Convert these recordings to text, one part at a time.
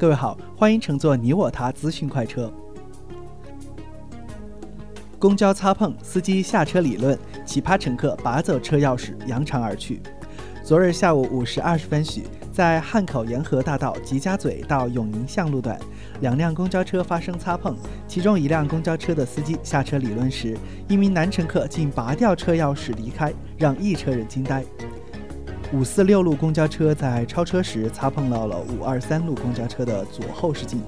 各位好，欢迎乘坐你我他资讯快车。公交擦碰，司机下车理论，奇葩乘客拔走车钥匙，扬长而去。昨日下午五时二十分许，在汉口沿河大道吉家嘴到永宁巷路段，两辆公交车发生擦碰，其中一辆公交车的司机下车理论时，一名男乘客竟拔掉车钥匙离开，让一车人惊呆。五四六路公交车在超车时擦碰到了五二三路公交车的左后视镜，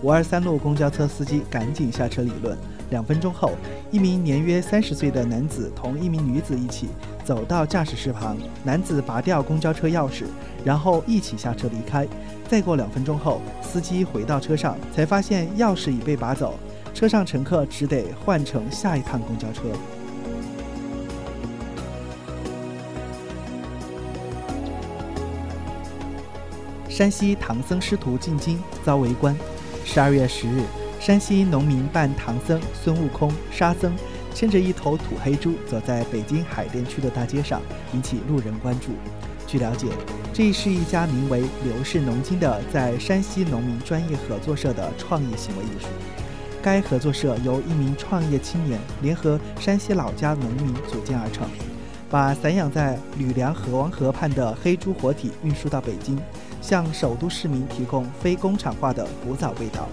五二三路公交车司机赶紧下车理论。两分钟后，一名年约三十岁的男子同一名女子一起走到驾驶室旁，男子拔掉公交车钥匙，然后一起下车离开。再过两分钟后，司机回到车上，才发现钥匙已被拔走，车上乘客只得换乘下一趟公交车。山西唐僧师徒进京遭围观。十二月十日，山西农民扮唐僧、孙悟空、沙僧，牵着一头土黑猪走在北京海淀区的大街上，引起路人关注。据了解，这是一家名为“刘氏农经”的在山西农民专业合作社的创意行为艺术。该合作社由一名创业青年联合山西老家农民组建而成，把散养在吕梁河王河畔的黑猪活体运输到北京。向首都市民提供非工厂化的古早味道。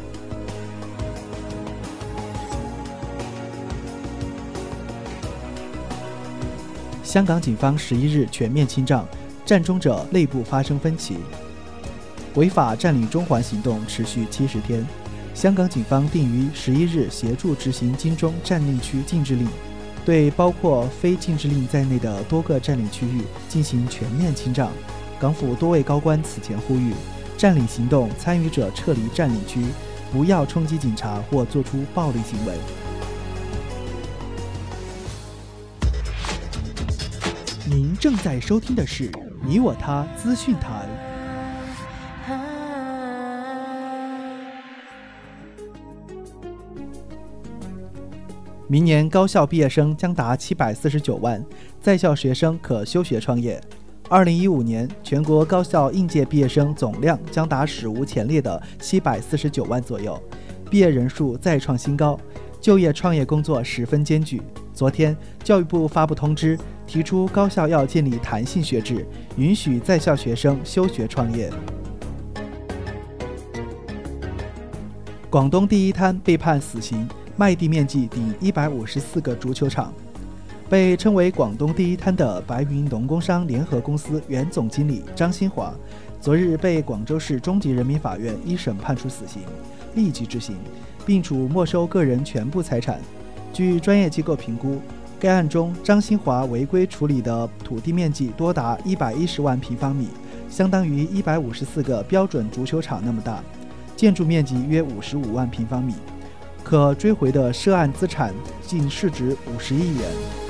香港警方十一日全面清障，占中者内部发生分歧。违法占领中环行动持续七十天，香港警方定于十一日协助执行金钟占领区禁制令，对包括非禁制令在内的多个占领区域进行全面清障。港府多位高官此前呼吁，占领行动参与者撤离占领区，不要冲击警察或做出暴力行为。您正在收听的是《你我他资讯台》。明年高校毕业生将达七百四十九万，在校学生可休学创业。二零一五年，全国高校应届毕业生总量将达史无前例的七百四十九万左右，毕业人数再创新高，就业创业工作十分艰巨。昨天，教育部发布通知，提出高校要建立弹性学制，允许在校学生休学创业。广东第一滩被判死刑，卖地面积顶一百五十四个足球场。被称为“广东第一滩”的白云农工商联合公司原总经理张新华，昨日被广州市中级人民法院一审判处死刑，立即执行，并处没收个人全部财产。据专业机构评估，该案中张新华违规处理的土地面积多达一百一十万平方米，相当于一百五十四个标准足球场那么大，建筑面积约五十五万平方米，可追回的涉案资产净市值五十亿元。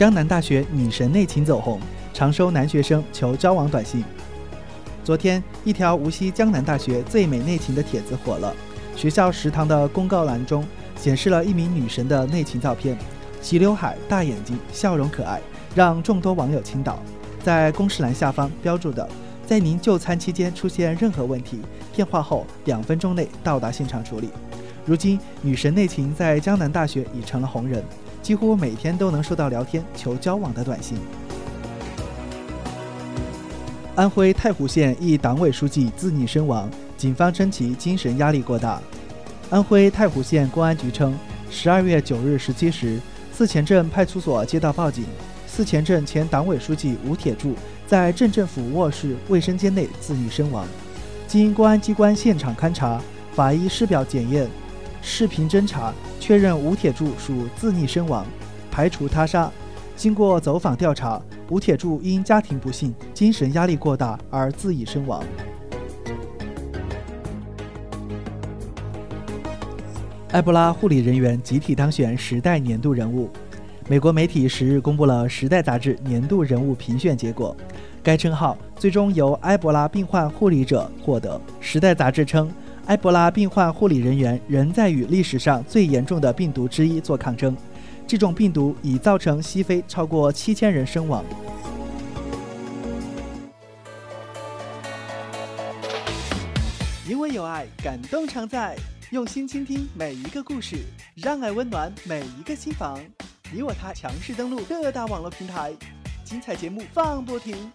江南大学女神内情走红，常收男学生求交往短信。昨天，一条无锡江南大学最美内情的帖子火了。学校食堂的公告栏中显示了一名女神的内情照片，齐刘海、大眼睛，笑容可爱，让众多网友倾倒。在公示栏下方标注的，在您就餐期间出现任何问题，电话后两分钟内到达现场处理。如今，女神内情在江南大学已成了红人。几乎每天都能收到聊天求交往的短信。安徽太湖县一党委书记自缢身亡，警方称其精神压力过大。安徽太湖县公安局称，十二月九日十七时，四前镇派出所接到报警，四前镇前党委书记吴铁柱在镇政府卧室卫生间内自缢身亡。经公安机关现场勘查、法医尸表检验、视频侦查。确认吴铁柱属自溺身亡，排除他杀。经过走访调查，吴铁柱因家庭不幸、精神压力过大而自缢身亡。埃博拉护理人员集体当选时代年度人物。美国媒体十日公布了《时代》杂志年度人物评选结果，该称号最终由埃博拉病患护理者获得。《时代》杂志称。埃博拉病患护理人员仍在与历史上最严重的病毒之一做抗争，这种病毒已造成西非超过七千人身亡。因为有爱，感动常在。用心倾听每一个故事，让爱温暖每一个心房。你我他强势登录各大网络平台，精彩节目放不停。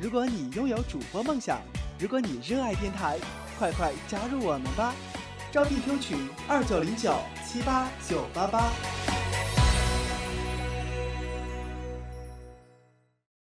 如果你拥有主播梦想，如果你热爱电台，快快加入我们吧！招聘 Q 群：二九零九七八九八八。